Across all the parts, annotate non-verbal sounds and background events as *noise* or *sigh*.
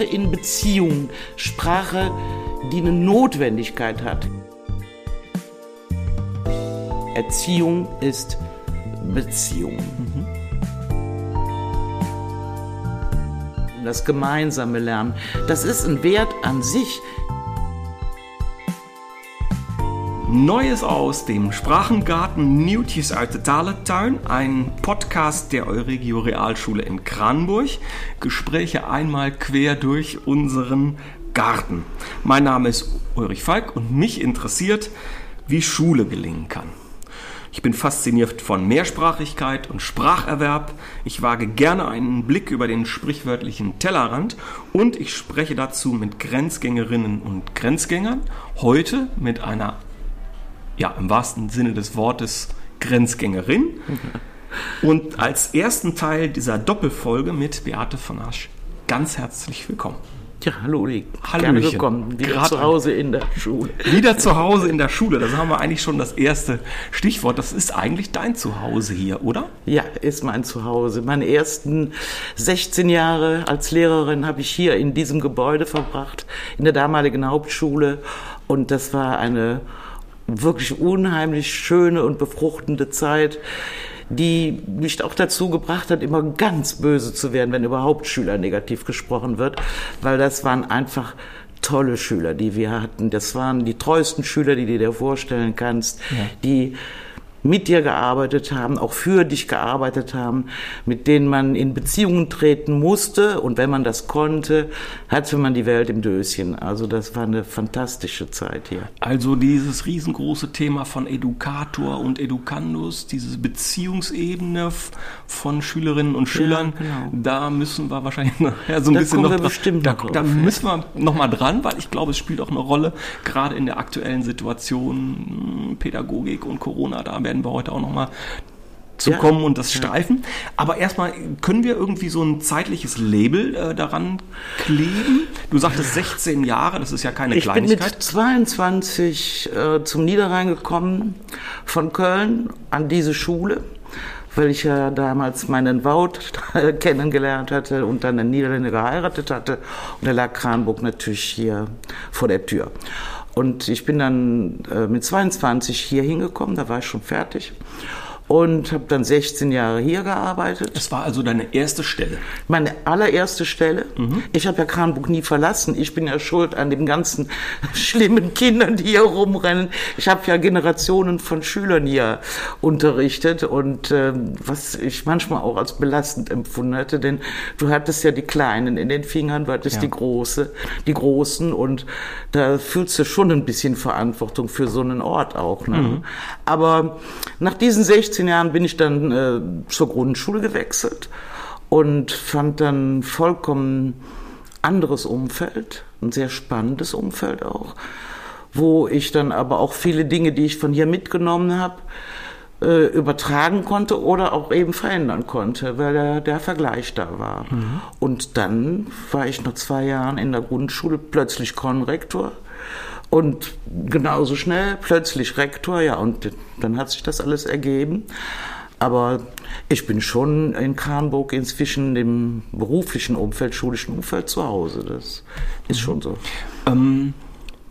Sprache in Beziehung, Sprache, die eine Notwendigkeit hat. Erziehung ist Beziehung. Das gemeinsame Lernen, das ist ein Wert an sich. Neues aus dem Sprachengarten Nieuwtjes uit de Talentuin, ein Podcast der Euregio Realschule in Kranburg. Gespräche einmal quer durch unseren Garten. Mein Name ist Ulrich Falk und mich interessiert, wie Schule gelingen kann. Ich bin fasziniert von Mehrsprachigkeit und Spracherwerb. Ich wage gerne einen Blick über den sprichwörtlichen Tellerrand und ich spreche dazu mit Grenzgängerinnen und Grenzgängern. Heute mit einer ja, im wahrsten Sinne des Wortes Grenzgängerin. *laughs* Und als ersten Teil dieser Doppelfolge mit Beate von Asch ganz herzlich willkommen. Ja, hallo. Gerne willkommen. Wieder Gerade zu Hause in der Schule. Wieder zu Hause in der Schule, das haben wir eigentlich schon das erste Stichwort. Das ist eigentlich dein Zuhause hier, oder? Ja, ist mein Zuhause. Meine ersten 16 Jahre als Lehrerin habe ich hier in diesem Gebäude verbracht, in der damaligen Hauptschule. Und das war eine wirklich unheimlich schöne und befruchtende Zeit, die mich auch dazu gebracht hat, immer ganz böse zu werden, wenn überhaupt Schüler negativ gesprochen wird, weil das waren einfach tolle Schüler, die wir hatten. Das waren die treuesten Schüler, die du dir vorstellen kannst, Ja. die mit dir gearbeitet haben, auch für dich gearbeitet haben, mit denen man in Beziehungen treten musste und wenn man das konnte, hatte man die Welt im Döschen. Also das war eine fantastische Zeit hier. Also dieses riesengroße Thema von Educator und Educandus, diese Beziehungsebene von Schülerinnen und Schülern, genau. da müssen wir wahrscheinlich *laughs* nachher so ein Da bisschen noch wir dra- bestimmt da, noch da ja. müssen wir noch mal dran, weil ich glaube, es spielt auch eine Rolle, gerade in der aktuellen Situation mh, Pädagogik und Corona, da werden wir heute auch noch mal zu Ja. kommen und das streifen. Aber erstmal, können wir irgendwie so ein zeitliches Label äh, daran kleben? Du sagtest 16 Jahre, das ist ja keine Ich bin Kleinigkeit. mit 22 äh, zum Niederrhein gekommen von Köln an diese Schule, weil ich ja damals meinen Wout *laughs* kennengelernt hatte und dann einen Niederländer geheiratet hatte. Und da lag Kranburg natürlich hier vor der Tür. Und ich bin dann äh, mit 22 hier hingekommen, da war ich schon fertig. Und habe dann 16 Jahre hier gearbeitet. Das war also deine erste Stelle. Meine allererste Stelle. Ich habe ja Kranburg nie verlassen. Ich bin ja schuld an den ganzen *laughs* schlimmen Kindern, die hier rumrennen. Ich habe ja Generationen von Schülern hier unterrichtet und ähm, was ich manchmal auch als belastend empfunden hatte, denn du hattest ja die Kleinen in den Fingern, du hattest Ja. die große, die Großen und da fühlst du schon ein bisschen Verantwortung für so einen Ort auch. Ne? Aber nach diesen 16 Jahren bin ich dann äh, zur Grundschule gewechselt und fand dann vollkommen anderes Umfeld, ein sehr spannendes Umfeld auch, wo ich dann aber auch viele Dinge, die ich von hier mitgenommen habe, äh, übertragen konnte oder auch eben verändern konnte, weil der, der Vergleich da war. Und dann war ich nach zwei Jahren in der Grundschule plötzlich Konrektor und genauso schnell plötzlich Rektor, ja, und dann hat sich das alles ergeben. Aber ich bin schon in Kranburg inzwischen im beruflichen Umfeld, schulischen Umfeld zu Hause. Das ist schon so. Ähm,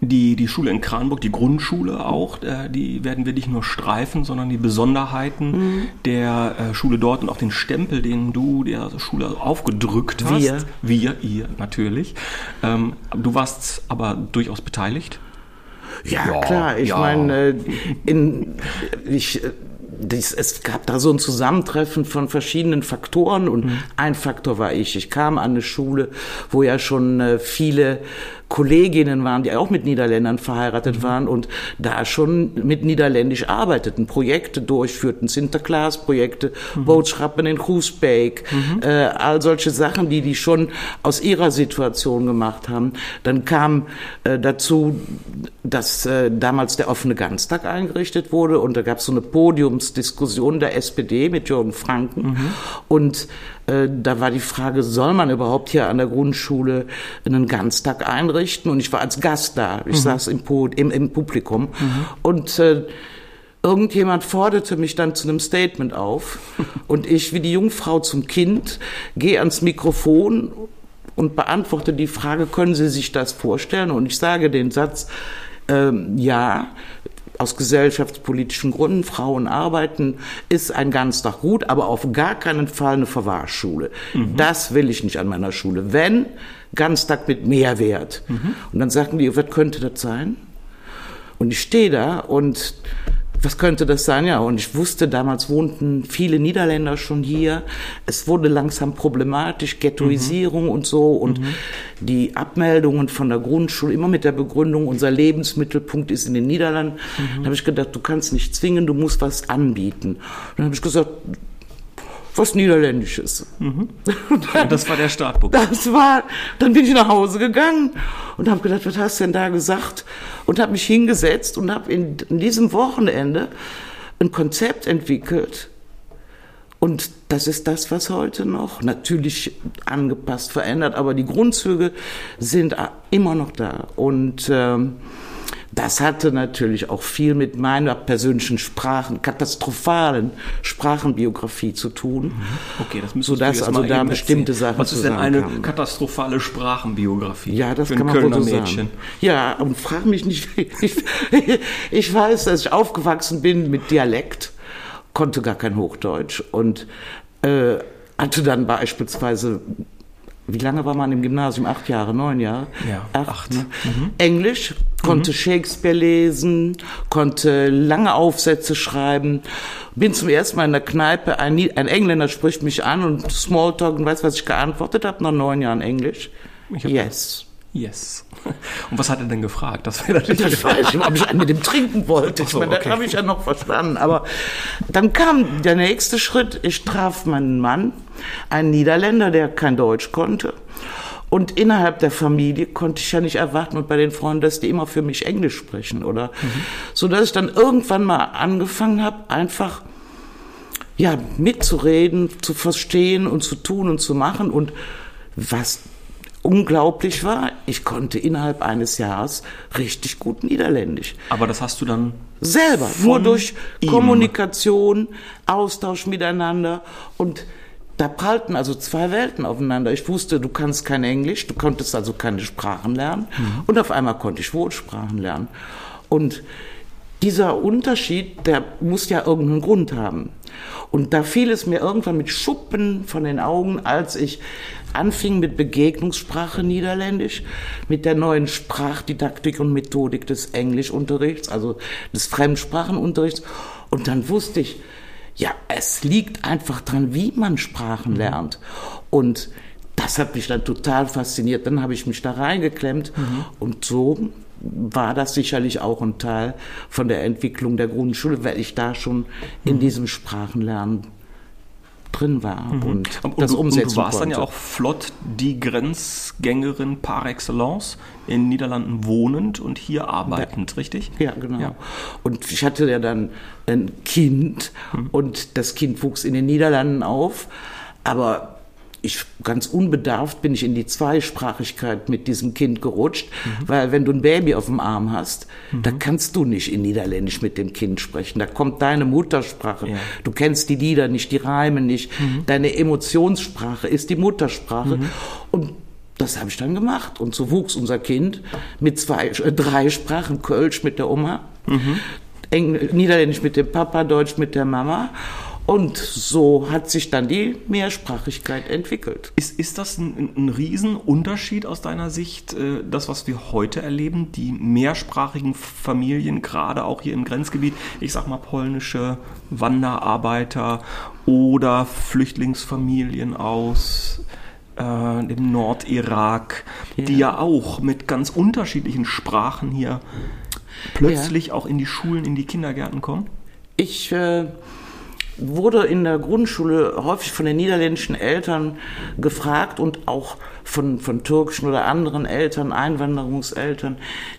die, die Schule in Kranburg, die Grundschule auch, äh, die werden wir nicht nur streifen, sondern die Besonderheiten Mhm. der äh, Schule dort und auch den Stempel, den du der Schule aufgedrückt hast. Wir. Wir, ihr natürlich. Ähm, du warst aber durchaus beteiligt. Ja, Ja, klar. Ich ja. meine, äh, in, ich, äh, dies, es gab da so ein Zusammentreffen von verschiedenen Faktoren und ein Faktor war ich. Ich kam an eine Schule, wo ja schon äh, viele Kolleginnen waren, die auch mit Niederländern verheiratet waren und da schon mit Niederländisch arbeiteten, Projekte durchführten, Sinterklaas-Projekte, Boodschappen in Groesbeek, äh, all solche Sachen, die die schon aus ihrer Situation gemacht haben. Dann kam äh, dazu, dass äh, damals der offene Ganztag eingerichtet wurde und da gab es so eine Podiumsdiskussion der SPD mit Jürgen Franken und äh, da war die Frage, soll man überhaupt hier an der Grundschule einen Ganztag einrichten? Und ich war als Gast da. Ich saß im, im, im Publikum. Und äh, irgendjemand forderte mich dann zu einem Statement auf. *laughs* Und ich, wie die Jungfrau zum Kind, gehe ans Mikrofon und beantworte die Frage, können Sie sich das vorstellen? Und ich sage den Satz, ähm, ja, aus gesellschaftspolitischen Gründen, Frauen arbeiten, ist ein Ganztag gut, aber auf gar keinen Fall eine Verwahrschule. Mhm. Das will ich nicht an meiner Schule. Wenn, Ganztag mit Mehrwert. Mhm. Und dann sagten die, was könnte das sein? Und ich stehe da und was könnte das sein? Ja, und ich wusste, damals wohnten viele Niederländer schon hier. Es wurde langsam problematisch, Ghettoisierung mhm. und so und mhm. die Abmeldungen von der Grundschule immer mit der Begründung, unser Lebensmittelpunkt ist in den Niederlanden. Mhm. Da habe ich gedacht, du kannst nicht zwingen, du musst was anbieten. dann habe ich gesagt, was Niederländisches. Mhm. Dann, *laughs* das war der Startpunkt. Das war, dann bin ich nach Hause gegangen und habe gedacht, was hast du denn da gesagt? Und habe mich hingesetzt und habe in, in diesem Wochenende ein Konzept entwickelt. Und das ist das, was heute noch natürlich angepasst, verändert, aber die Grundzüge sind immer noch da. Und ähm, das hatte natürlich auch viel mit meiner persönlichen Sprachen, katastrophalen Sprachenbiografie zu tun. Okay, das müssen sodass also da bestimmte Sachen Was ist denn eine katastrophale Sprachenbiografie? Ja, das kann man Kölner wohl so Mädchen. sagen. Ja, und frag mich nicht. *laughs* Ich, ich weiß, dass ich aufgewachsen bin mit Dialekt, konnte gar kein Hochdeutsch und äh, hatte dann beispielsweise wie lange war man im Gymnasium? Acht Jahre, neun Jahre? Ja, acht. acht. Ne? Mhm. Englisch, konnte mhm. Shakespeare lesen, konnte lange Aufsätze schreiben. Bin zum ersten Mal in der Kneipe, ein, ein Engländer spricht mich an und Smalltalk und weiß, was ich geantwortet habe, nach neun Jahren Englisch. yes. Yes. Und was hat er denn gefragt? Das, wäre natürlich das weiß ich, ob ich einen mit dem trinken wollte. Ich so, meine, okay. das habe ich ja noch verstanden. Aber dann kam der nächste Schritt. Ich traf meinen Mann, einen Niederländer, der kein Deutsch konnte. Und innerhalb der Familie konnte ich ja nicht erwarten und bei den Freunden, dass die immer für mich Englisch sprechen, oder? Mhm. So dass ich dann irgendwann mal angefangen habe, einfach ja mitzureden, zu verstehen und zu tun und zu machen und was unglaublich war, ich konnte innerhalb eines Jahres richtig gut Niederländisch. Aber das hast du dann selber, nur durch ihm. Kommunikation, Austausch miteinander und da prallten also zwei Welten aufeinander. Ich wusste, du kannst kein Englisch, du konntest also keine Sprachen lernen mhm. und auf einmal konnte ich Wohlsprachen lernen. Und dieser Unterschied, der muss ja irgendeinen Grund haben. Und da fiel es mir irgendwann mit Schuppen von den Augen, als ich anfing mit Begegnungssprache Niederländisch, mit der neuen Sprachdidaktik und Methodik des Englischunterrichts, also des Fremdsprachenunterrichts. Und dann wusste ich, ja, es liegt einfach dran, wie man Sprachen mhm. lernt. Und das hat mich dann total fasziniert. Dann habe ich mich da reingeklemmt mhm. und so war das sicherlich auch ein Teil von der Entwicklung der Grundschule, weil ich da schon in mhm. diesem Sprachenlernen drin war mhm. und, und das umsetzen Und du warst konnte. dann ja auch flott die Grenzgängerin par excellence, in den Niederlanden wohnend und hier arbeitend, ja. richtig? Ja, genau. Ja. Und ich hatte ja dann ein Kind mhm. und das Kind wuchs in den Niederlanden auf, aber ich ganz unbedarft bin ich in die Zweisprachigkeit mit diesem Kind gerutscht, mhm. weil wenn du ein Baby auf dem Arm hast, mhm. da kannst du nicht in Niederländisch mit dem Kind sprechen. Da kommt deine Muttersprache. Ja. Du kennst die Lieder nicht, die Reime nicht. Mhm. Deine Emotionssprache ist die Muttersprache. Und das habe ich dann gemacht. Und so wuchs unser Kind mit zwei, äh, drei Sprachen, Kölsch mit der Oma, mhm. Engl Niederländisch mit dem Papa, Deutsch mit der Mama. Und so hat sich dann die Mehrsprachigkeit entwickelt. Ist, ist das ein, ein Riesenunterschied aus deiner Sicht, äh, das, was wir heute erleben, die mehrsprachigen Familien, gerade auch hier im Grenzgebiet, ich sag mal polnische Wanderarbeiter oder Flüchtlingsfamilien aus äh, dem Nordirak, ja. die ja auch mit ganz unterschiedlichen Sprachen hier plötzlich ja. auch in die Schulen, in die Kindergärten kommen? Ich äh, wurde in der Grundschule häufig von den niederländischen Eltern gefragt und auch von, von türkischen oder anderen Eltern, Einwanderungseltern,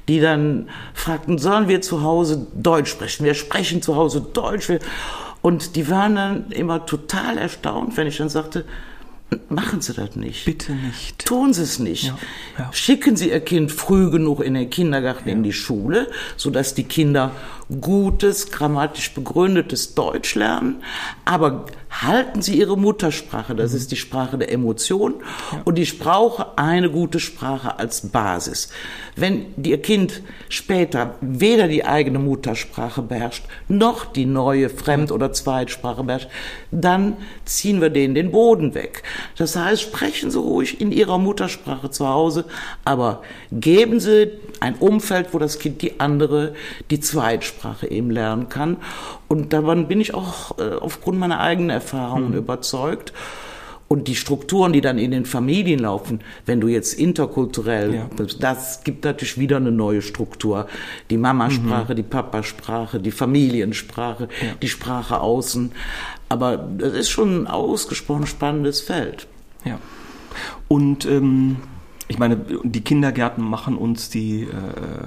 die dann fragten, sollen wir zu Hause Deutsch sprechen? Wir sprechen zu Hause Deutsch. Und die waren dann immer total erstaunt, wenn ich dann sagte, Machen Sie das nicht. Bitte nicht. Tun Sie es nicht. Ja, ja. Schicken Sie Ihr Kind früh genug in den Kindergarten, ja. in die Schule, sodass die Kinder gutes, grammatisch begründetes Deutsch lernen, aber halten Sie Ihre Muttersprache, das ist die Sprache der Emotion und ich brauche eine gute Sprache als Basis. Wenn Ihr Kind später weder die eigene Muttersprache beherrscht, noch die neue Fremd- oder Zweitsprache beherrscht, dann ziehen wir denen den Boden weg. Das heißt, sprechen Sie ruhig in Ihrer Muttersprache zu Hause, aber geben Sie ein Umfeld, wo das Kind die andere, die Zweitsprache eben lernen kann. Und davon bin ich auch äh, aufgrund meiner eigenen Erfahrungen mhm. überzeugt. Und die Strukturen, die dann in den Familien laufen, wenn du jetzt interkulturell, ja. das gibt natürlich wieder eine neue Struktur. Die Mamasprache, mhm. die Papasprache, die Familiensprache, ja. die Sprache außen. Aber das ist schon ein ausgesprochen spannendes Feld. Ja. Und ähm, ich meine, die Kindergärten machen uns die, äh,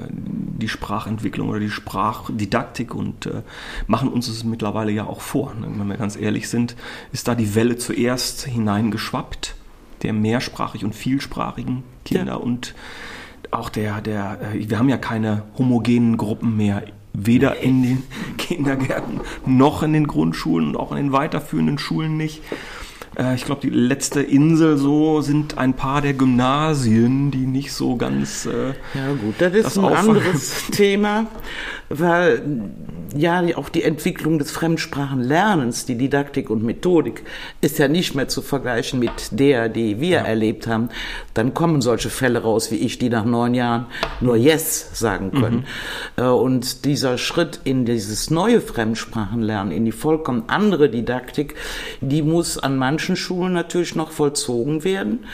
die Sprachentwicklung oder die Sprachdidaktik und äh, machen uns es mittlerweile ja auch vor. Ne? Wenn wir ganz ehrlich sind, ist da die Welle zuerst hineingeschwappt, der mehrsprachig und vielsprachigen Kinder ja. und auch der, der, äh, wir haben ja keine homogenen Gruppen mehr weder in den *laughs* Kindergärten noch in den Grundschulen und auch in den weiterführenden Schulen nicht. Äh, ich glaube, die letzte Insel so sind ein paar der Gymnasien, die nicht so ganz. Äh, ja gut, das ist das ein anderes Thema, weil ja auch die Entwicklung des Fremdsprachenlernens, die Didaktik und Methodik, ist ja nicht mehr zu vergleichen mit der, die wir ja. erlebt haben. Dann kommen solche Fälle raus wie ich, die nach neun Jahren nur Yes sagen können. Mhm. Und dieser Schritt in dieses neue Fremdsprachenlernen, in die vollkommen andere Didaktik, die muss an manchen manchen Schulen natürlich noch vollzogen werden.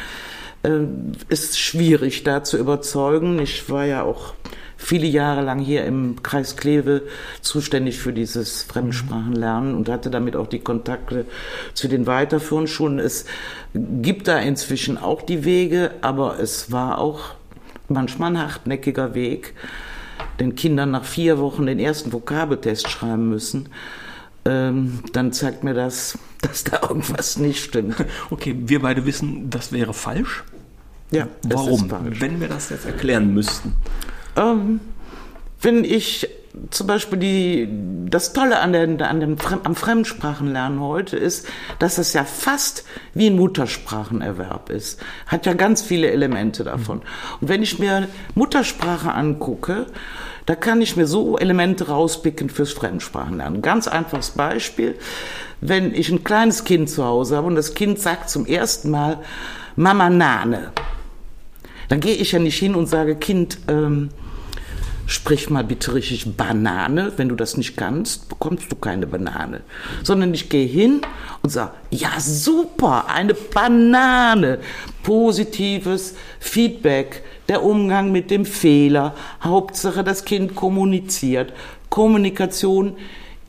Äh, ist schwierig da zu überzeugen. Ich war ja auch viele Jahre lang hier im Kreis Kleve zuständig für dieses Fremdsprachenlernen und hatte damit auch die Kontakte zu den weiterführenden Schulen. Es gibt da inzwischen auch die Wege, aber es war auch manchmal ein hartnäckiger Weg, den Kindern nach vier Wochen den ersten Vokabeltest schreiben müssen ähm, dann zeigt mir das, *laughs* dass da irgendwas nicht stimmt. Okay, wir beide wissen, das wäre falsch. Ja, warum? Wenn wir das jetzt erklären müssten. Ähm, wenn ich zum Beispiel die, das Tolle an, der, an dem, am Fremdsprachenlernen heute ist, dass es ja fast wie ein Muttersprachenerwerb ist. Hat ja ganz viele Elemente davon. Und wenn ich mir Muttersprache angucke, da kann ich mir so Elemente rauspicken fürs Fremdsprachenlernen. Ganz einfaches Beispiel. Wenn ich ein kleines Kind zu Hause habe und das Kind sagt zum ersten Mal Mama Nane, dann gehe ich ja nicht hin und sage, Kind, ähm, sprich mal bitte richtig Banane. Wenn du das nicht kannst, bekommst du keine Banane. Sondern ich gehe hin und sage, ja super, eine Banane. Positives Feedback der Umgang mit dem Fehler. Hauptsache, das Kind kommuniziert. Kommunikation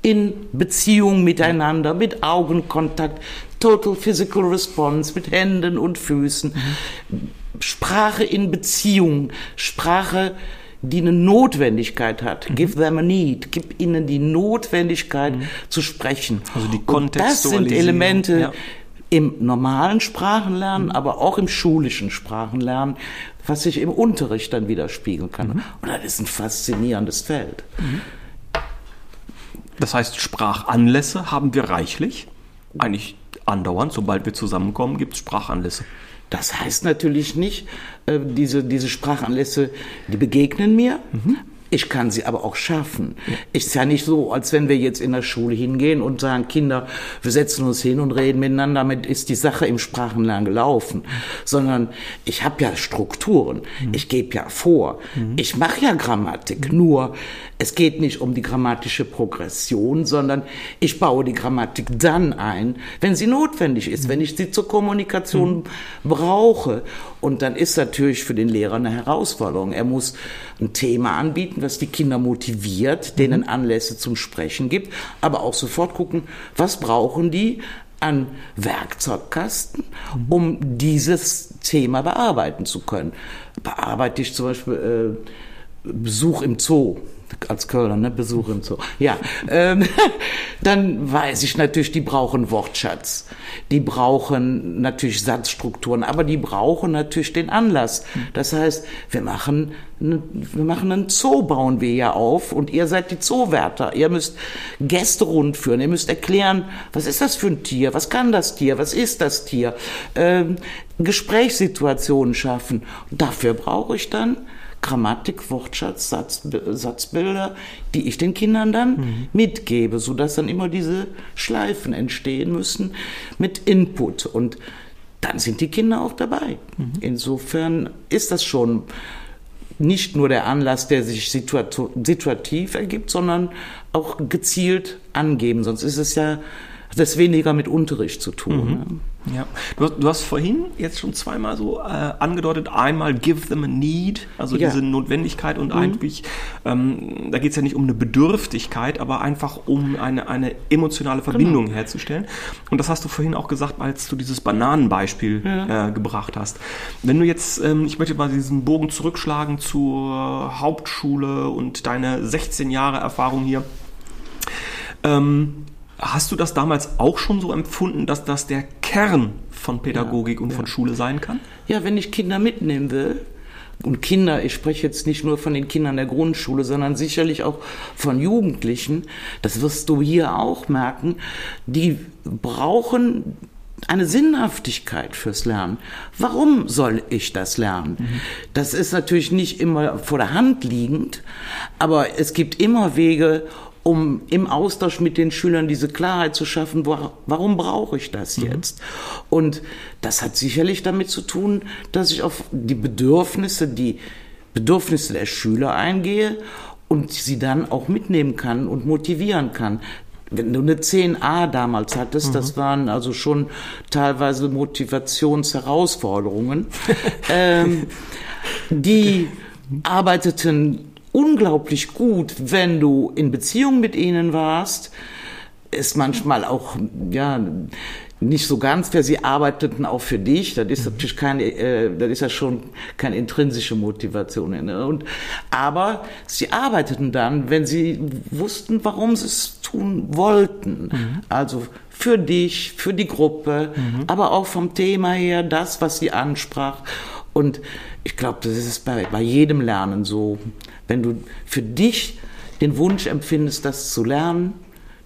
in Beziehung miteinander, mit Augenkontakt, Total Physical Response, mit Händen und Füßen. Sprache in Beziehung, Sprache, die eine Notwendigkeit hat. Mhm. Give them a need. Gib ihnen die Notwendigkeit mhm. zu sprechen. Also die Kontextualisierung. das sind Elemente, ja im normalen Sprachenlernen, mhm. aber auch im schulischen Sprachenlernen, was sich im Unterricht dann widerspiegeln kann. Mhm. Und das ist ein faszinierendes Feld. Mhm. Das heißt, Sprachanlässe haben wir reichlich. Eigentlich andauernd, sobald wir zusammenkommen, gibt es Sprachanlässe. Das heißt natürlich nicht, äh, diese, diese Sprachanlässe, die begegnen mir, mhm. Ich kann sie aber auch schaffen. Ja. Ist ja nicht so, als wenn wir jetzt in der Schule hingehen und sagen, Kinder, wir setzen uns hin und reden miteinander, damit ist die Sache im Sprachenlernen gelaufen. Sondern ich habe ja Strukturen, mhm. ich gebe ja vor, mhm. ich mache ja Grammatik. Mhm. Nur es geht nicht um die grammatische Progression, sondern ich baue die Grammatik dann ein, wenn sie notwendig ist, wenn ich sie zur Kommunikation mhm. brauche. Und dann ist natürlich für den Lehrer eine Herausforderung. Er muss ein Thema anbieten, was die Kinder motiviert, denen mhm. Anlässe zum Sprechen gibt, aber auch sofort gucken, was brauchen die an Werkzeugkasten, mhm. um dieses Thema bearbeiten zu können. Bearbeite ich zum Beispiel äh, Besuch im Zoo als Kölner, ne, Besuch und so. Ja, ähm, *laughs* dann weiß ich natürlich, die brauchen Wortschatz. Die brauchen natürlich Satzstrukturen, aber die brauchen natürlich den Anlass. Das heißt, wir machen, wir machen einen Zoo, bauen wir ja auf und ihr seid die Zoowärter. Ihr müsst Gäste rundführen, ihr müsst erklären, was ist das für ein Tier, was kann das Tier, was ist das Tier. Ähm, Gesprächssituationen schaffen. Dafür brauche ich dann Grammatik, Wortschatz, Satz, Satzbilder, die ich den Kindern dann mhm. mitgebe, sodass dann immer diese Schleifen entstehen müssen mit Input. Und dann sind die Kinder auch dabei. Mhm. Insofern ist das schon nicht nur der Anlass, der sich situativ ergibt, sondern auch gezielt angeben. Sonst ist es ja das weniger mit Unterricht zu tun. Mhm. Ne? Ja, du, du, hast vorhin jetzt schon zweimal so äh, angedeutet, einmal give them a need, also ja. diese Notwendigkeit und mhm. eigentlich, ähm, da geht es ja nicht um eine Bedürftigkeit, aber einfach um eine, eine emotionale Verbindung genau. herzustellen. Und das hast du vorhin auch gesagt, als du dieses Bananenbeispiel ja. äh, gebracht hast. Wenn du jetzt, ähm, ich möchte mal diesen Bogen zurückschlagen zur Hauptschule und deine 16 Jahre Erfahrung hier. Ähm, Hast du das damals auch schon so empfunden, dass das der Kern von Pädagogik ja, und ja. von Schule sein kann? Ja, wenn ich Kinder mitnehmen will, und Kinder, ich spreche jetzt nicht nur von den Kindern der Grundschule, sondern sicherlich auch von Jugendlichen, das wirst du hier auch merken, die brauchen eine Sinnhaftigkeit fürs Lernen. Warum soll ich das lernen? Mhm. Das ist natürlich nicht immer vor der Hand liegend, aber es gibt immer Wege, um im Austausch mit den Schülern diese Klarheit zu schaffen, wo, warum brauche ich das mhm. jetzt? Und das hat sicherlich damit zu tun, dass ich auf die Bedürfnisse, die Bedürfnisse der Schüler eingehe und sie dann auch mitnehmen kann und motivieren kann. Wenn du eine 10a damals hattest, mhm. das waren also schon teilweise Motivationsherausforderungen, *laughs* ähm, die arbeiteten unglaublich gut, wenn du in Beziehung mit ihnen warst. Ist manchmal auch, ja, nicht so ganz fair. Sie arbeiteten auch für dich. Das ist natürlich keine, äh, das ist ja schon keine intrinsische Motivation. Ne? Und, aber sie arbeiteten dann, wenn sie wussten, warum sie es tun wollten. Mhm. Also für dich, für die Gruppe, mhm. aber auch vom Thema her, das, was sie ansprach. Und ich glaube, das ist bei, bei jedem Lernen so. Wenn du für dich den Wunsch empfindest, das zu lernen,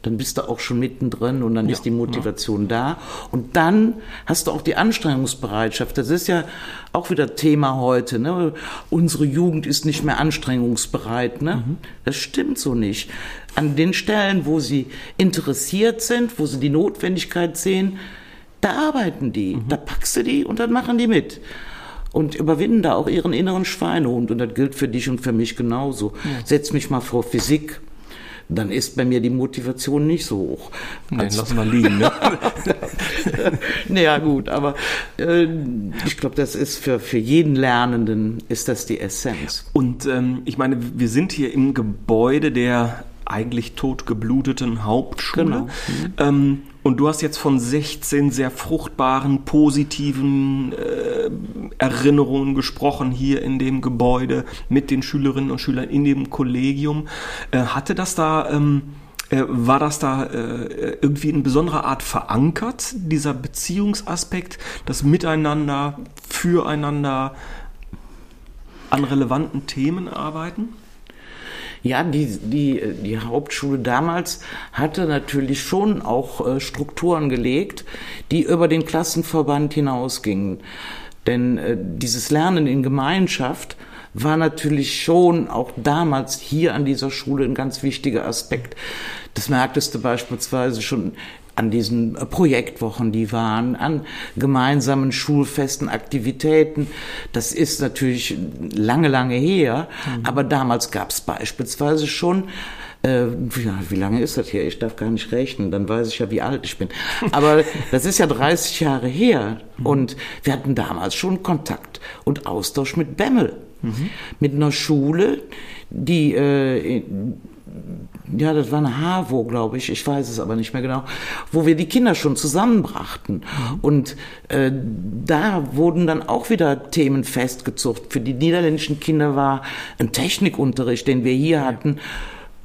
dann bist du auch schon mittendrin und dann ja, ist die Motivation ja. da. Und dann hast du auch die Anstrengungsbereitschaft. Das ist ja auch wieder Thema heute. Ne? Unsere Jugend ist nicht mehr anstrengungsbereit. Ne? Mhm. Das stimmt so nicht. An den Stellen, wo sie interessiert sind, wo sie die Notwendigkeit sehen, da arbeiten die. Mhm. Da packst du die und dann machen die mit und überwinden da auch ihren inneren Schweinehund. Und das gilt für dich und für mich genauso. Ja. Setz mich mal vor Physik dann ist bei mir die Motivation nicht so hoch. Nee, lass mal liegen. Ne? *laughs* naja, gut, aber äh, ich glaube, das ist für, für jeden Lernenden ist das die Essenz. Und ähm, ich meine, wir sind hier im Gebäude der eigentlich totgebluteten Hauptschule. Genau. Mhm. Ähm, und du hast jetzt von 16 sehr fruchtbaren, positiven äh, Erinnerungen gesprochen hier in dem Gebäude mit den Schülerinnen und Schülern in dem Kollegium. Äh, hatte das da, ähm, äh, war das da äh, irgendwie in besonderer Art verankert, dieser Beziehungsaspekt, das Miteinander, füreinander an relevanten Themen arbeiten? Ja, die, die, die Hauptschule damals hatte natürlich schon auch äh, Strukturen gelegt, die über den Klassenverband hinausgingen. Denn äh, dieses Lernen in Gemeinschaft war natürlich schon auch damals hier an dieser Schule ein ganz wichtiger Aspekt. Das merktest du beispielsweise schon an diesen äh, Projektwochen, die waren, an gemeinsamen schulfesten Aktivitäten. Das ist natürlich lange, lange her, mhm. aber damals gab es beispielsweise schon äh, wie, wie lange ist das hier? Ich darf gar nicht rechnen, dann weiß ich ja, wie alt ich bin. *laughs* Aber das ist ja 30 Jahre her mhm. und wir hatten damals schon Kontakt und Austausch mit Bemmel, mhm. mit einer Schule, die äh, ja, das war eine HAVO, glaube ich, ich weiß es aber nicht mehr genau, wo wir die Kinder schon zusammenbrachten. Und äh, da wurden dann auch wieder Themen festgezogen. Für die niederländischen Kinder war ein Technikunterricht, den wir hier hatten,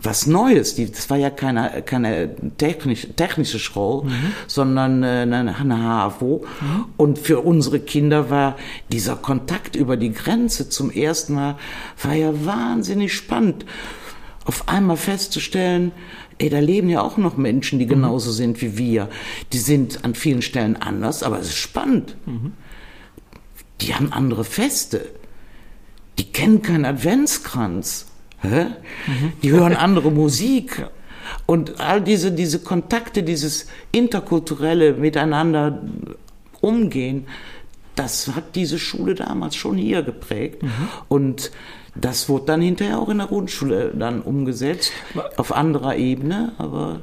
was Neues. Die, das war ja keine, keine technisch, technische Schule, mhm. sondern äh, eine, eine HAVO. Mhm. Und für unsere Kinder war dieser Kontakt über die Grenze zum ersten Mal, war ja wahnsinnig spannend. Auf einmal festzustellen, ey, da leben ja auch noch Menschen, die mhm. genauso mhm. sind wie wir. Die sind an vielen Stellen anders, aber es ist spannend. Mhm. Die haben andere Feste. Die kennen keinen Adventskranz. Mhm. Die hören *laughs* andere Musik. Und all diese, diese Kontakte, dieses interkulturelle Miteinander umgehen, das hat diese Schule damals schon hier geprägt. Mhm. Und das wurde dann hinterher auch in der Grundschule dann umgesetzt, auf anderer Ebene, aber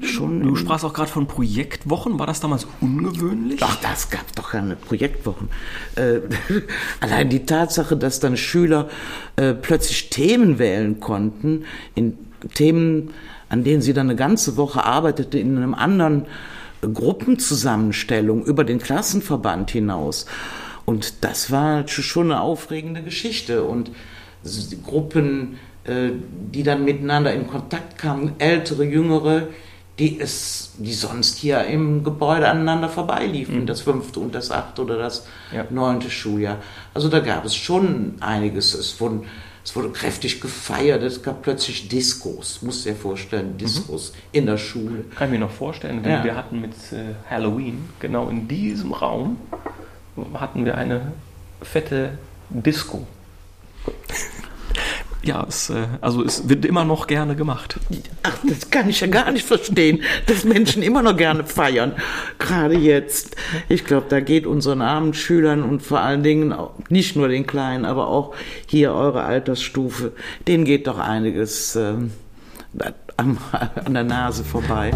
schon. Du sprachst auch gerade von Projektwochen. War das damals ungewöhnlich? Ach, das gab doch keine Projektwochen. Äh, *laughs* allein die Tatsache, dass dann Schüler äh, plötzlich Themen wählen konnten, in Themen, an denen sie dann eine ganze Woche arbeitete, in einem anderen Gruppenzusammenstellung über den Klassenverband hinaus. Und das war schon eine aufregende Geschichte. Und Gruppen, äh, die dann miteinander in Kontakt kamen, ältere, jüngere, die es, die sonst hier im Gebäude aneinander vorbeiliefen, mhm. das fünfte und das achte oder das ja. neunte Schuljahr. Also da gab es schon einiges. Es wurden es wurde kräftig gefeiert, es gab plötzlich Diskos, muss dir vorstellen, Diskos mhm. in der Schule. Kann ich mir noch vorstellen, ja. wir hatten mit äh, Halloween, genau in diesem Raum, hatten wir eine fette Disco. Ja, es, äh, also es wird immer noch gerne gemacht. Ach, das kann ich ja gar nicht verstehen, dass Menschen immer noch gerne feiern. Gerade jetzt. Ich glaube, da geht unseren armen Schülern und vor allen Dingen nicht nur den Kleinen, aber auch hier eure Altersstufe, denen geht doch einiges äh, an der Nase vorbei.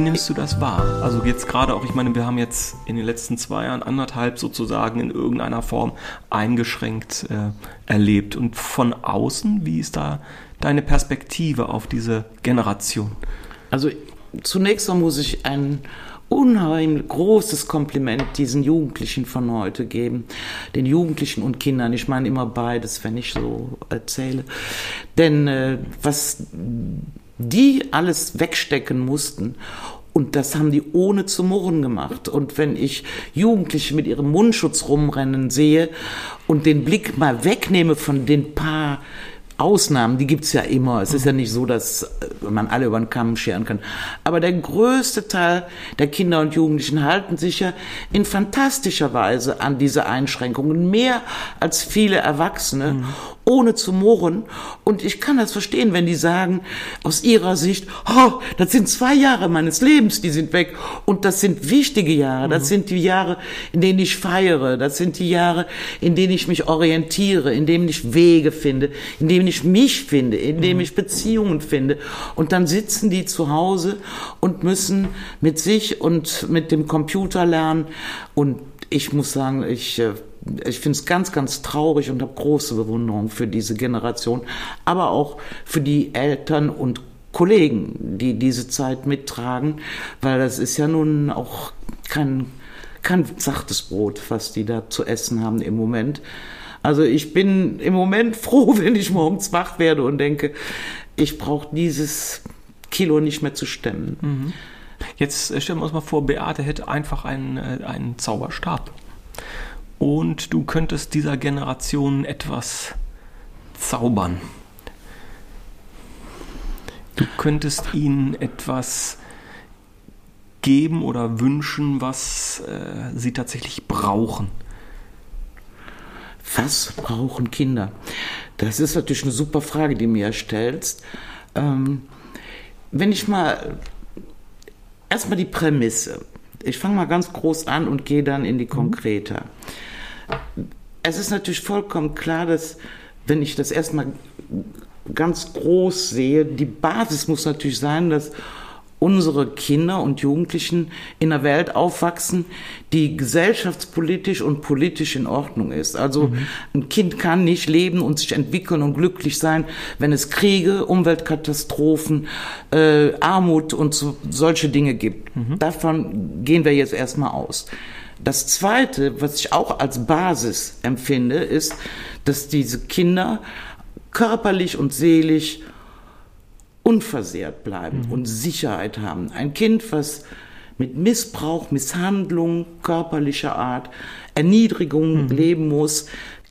Nimmst du das wahr? Also jetzt gerade auch, ich meine, wir haben jetzt in den letzten zwei Jahren anderthalb sozusagen in irgendeiner Form eingeschränkt äh, erlebt. Und von außen, wie ist da deine Perspektive auf diese Generation? Also zunächst mal muss ich ein unheimlich großes Kompliment diesen Jugendlichen von heute geben. Den Jugendlichen und Kindern. Ich meine immer beides, wenn ich so erzähle. Denn äh, was die alles wegstecken mussten, und das haben die ohne zu murren gemacht. Und wenn ich Jugendliche mit ihrem Mundschutz rumrennen sehe und den Blick mal wegnehme von den paar Ausnahmen, die gibt's ja immer. Es ist ja nicht so, dass äh, man alle über den Kamm scheren kann. Aber der größte Teil der Kinder und Jugendlichen halten sich ja in fantastischer Weise an diese Einschränkungen, mehr als viele Erwachsene. Mhm ohne zu murren. Und ich kann das verstehen, wenn die sagen, aus ihrer Sicht, oh, das sind zwei Jahre meines Lebens, die sind weg. Und das sind wichtige Jahre. Das mhm. sind die Jahre, in denen ich feiere. Das sind die Jahre, in denen ich mich orientiere, in denen ich Wege finde, in denen ich mich finde, in denen mhm. ich Beziehungen finde. Und dann sitzen die zu Hause und müssen mit sich und mit dem Computer lernen. Und ich muss sagen, ich äh, ich finde es ganz, ganz traurig und habe große Bewunderung für diese Generation, aber auch für die Eltern und Kollegen, die diese Zeit mittragen, weil das ist ja nun auch kein, kein sachtes Brot, was die da zu essen haben im Moment. Also ich bin im Moment *laughs* froh, wenn ich morgens wach werde und denke, ich brauche dieses Kilo nicht mehr zu stemmen. Mhm. Jetzt äh, stellen wir uns mal vor, Beate hätte einfach einen, äh, einen Zauberstab und du könntest dieser Generation etwas zaubern. Du könntest ihnen etwas geben oder wünschen, was äh, sie tatsächlich brauchen. Was brauchen Kinder? Das ist natürlich eine super Frage, die du mir stellst. Ähm, wenn ich mal erstmal die Prämisse, ich fange mal ganz groß an und gehe dann in die Konkrete. Mhm es ist natürlich vollkommen klar, dass wenn ich das erstmal ganz groß sehe, die Basis muss natürlich sein, dass unsere Kinder und Jugendlichen in einer Welt aufwachsen, die gesellschaftspolitisch und politisch in Ordnung ist. Also mhm. ein Kind kann nicht leben und sich entwickeln und glücklich sein, wenn es Kriege, Umweltkatastrophen, äh, Armut und so, solche Dinge gibt. Mhm. Davon gehen wir jetzt erstmal aus. Das Zweite, was ich auch als Basis empfinde, ist, dass diese Kinder körperlich und seelisch unversehrt bleiben mhm. und Sicherheit haben. Ein Kind, was mit Missbrauch, Misshandlung körperlicher Art, Erniedrigung mhm. leben muss,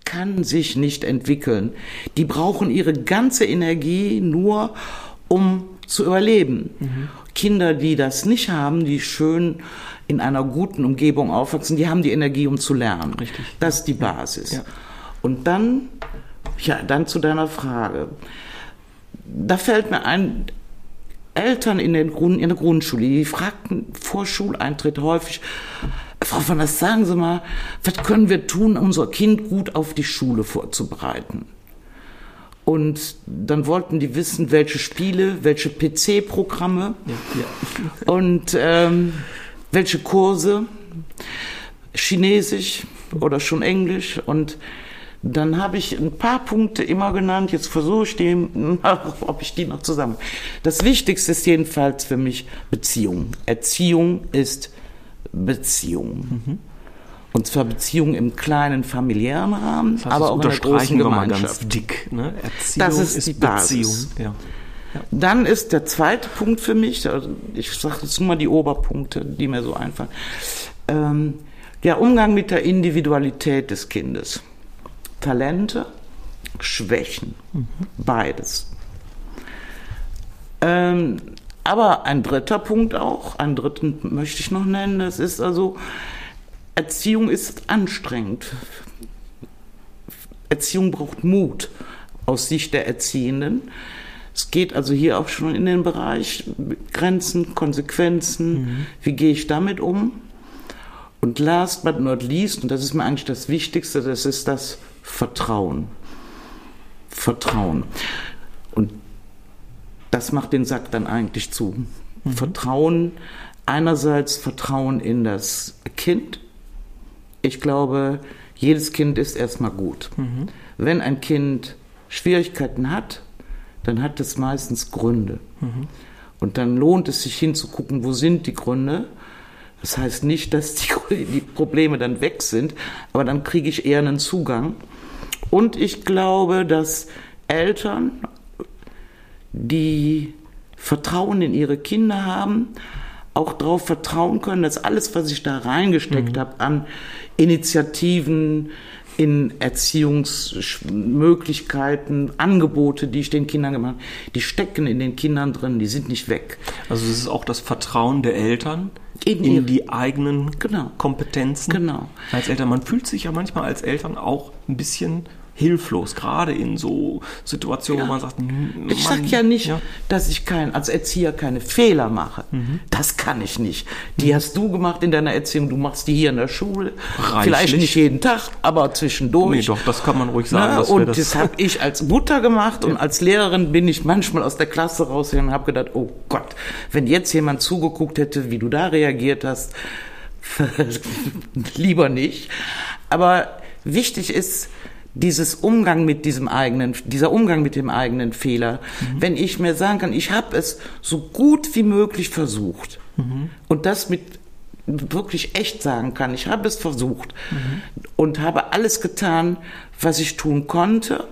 kann sich nicht entwickeln. Die brauchen ihre ganze Energie nur, um zu überleben. Mhm. Kinder, die das nicht haben, die schön in einer guten Umgebung aufwachsen, die haben die Energie, um zu lernen. Richtig. Das ist die Basis. Ja. Und dann, ja, dann zu deiner Frage da fällt mir ein, Eltern in, den Grund, in der Grundschule, die fragten vor Schuleintritt häufig, Frau von der sagen Sie mal, was können wir tun, unser Kind gut auf die Schule vorzubereiten? Und dann wollten die wissen, welche Spiele, welche PC-Programme ja, ja. und ähm, welche Kurse, Chinesisch oder schon Englisch. Und dann habe ich ein paar Punkte immer genannt. Jetzt versuche ich die, ob ich die noch zusammen. Das Wichtigste ist jedenfalls für mich Beziehung. Erziehung ist Beziehung. Mhm. Und zwar Beziehung im kleinen familiären Rahmen, das heißt, aber auch in der großen Gemeinschaft. ganz dick. Ne? Erziehung das ist, ist die Beziehung. Ja. Dann ist der zweite Punkt für mich, also ich sage jetzt nur mal die Oberpunkte, die mir so einfallen, ähm, der Umgang mit der Individualität des Kindes. Talente, Schwächen, mhm. beides. Ähm, aber ein dritter Punkt auch, einen dritten möchte ich noch nennen, das ist also, Erziehung ist anstrengend. Erziehung braucht Mut aus Sicht der Erziehenden. Es geht also hier auch schon in den Bereich Grenzen, Konsequenzen. Mhm. Wie gehe ich damit um? Und last but not least, und das ist mir eigentlich das Wichtigste, das ist das Vertrauen. Vertrauen. Und das macht den Sack dann eigentlich zu. Mhm. Vertrauen, einerseits Vertrauen in das Kind. Ich glaube, jedes Kind ist erstmal gut. Mhm. Wenn ein Kind Schwierigkeiten hat, dann hat es meistens Gründe. Mhm. Und dann lohnt es sich hinzugucken, wo sind die Gründe. Das heißt nicht, dass die, *laughs* die Probleme dann weg sind, aber dann kriege ich eher einen Zugang. Und ich glaube, dass Eltern, die Vertrauen in ihre Kinder haben, auch darauf vertrauen können, dass alles, was ich da reingesteckt mhm. habe an Initiativen, in Erziehungsmöglichkeiten, Angebote, die ich den Kindern gemacht habe, die stecken in den Kindern drin, die sind nicht weg. Also es ist auch das Vertrauen der Eltern in, in die eigenen genau. Kompetenzen. Genau. Als Eltern, man fühlt sich ja manchmal als Eltern auch ein bisschen hilflos, gerade in so Situationen, ja. wo man sagt, man, ich sage ja nicht, ja. dass ich kein, als Erzieher keine Fehler mache. Mhm. Das kann ich nicht. Die mhm. hast du gemacht in deiner Erziehung, du machst die hier in der Schule. Reichlich. Vielleicht nicht jeden Tag, aber zwischendurch. Nee, doch, das kann man ruhig sagen. Na, und das, das habe *laughs* ich als Mutter gemacht und als Lehrerin bin ich manchmal aus der Klasse rausgegangen und habe gedacht, oh Gott, wenn jetzt jemand zugeguckt hätte, wie du da reagiert hast, *laughs* lieber nicht. Aber wichtig ist, dieses Umgang mit diesem eigenen, dieser Umgang mit dem eigenen Fehler, mhm. wenn ich mir sagen kann, ich habe es so gut wie möglich versucht mhm. und das mit wirklich echt sagen kann, ich habe es versucht mhm. und habe alles getan, was ich tun konnte,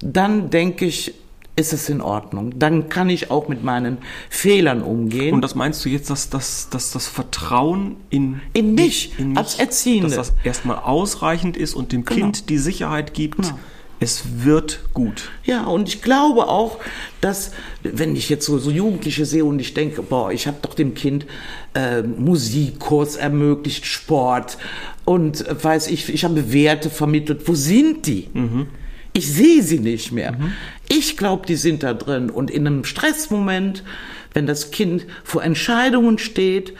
dann denke ich, ist es in Ordnung. Dann kann ich auch mit meinen Fehlern umgehen. Und das meinst du jetzt, dass, dass, dass das Vertrauen in, in mich, in mich als Erziehende, dass das erstmal ausreichend ist und dem genau. Kind die Sicherheit gibt, genau. es wird gut. Ja, und ich glaube auch, dass, wenn ich jetzt so, so Jugendliche sehe und ich denke, boah, ich habe doch dem Kind äh, Musikkurs ermöglicht, Sport und äh, weiß ich, ich habe Werte vermittelt, wo sind die? Mhm. Ich sehe sie nicht mehr. Mhm. Ich glaube, die sind da drin. Und in einem Stressmoment, wenn das Kind vor Entscheidungen steht,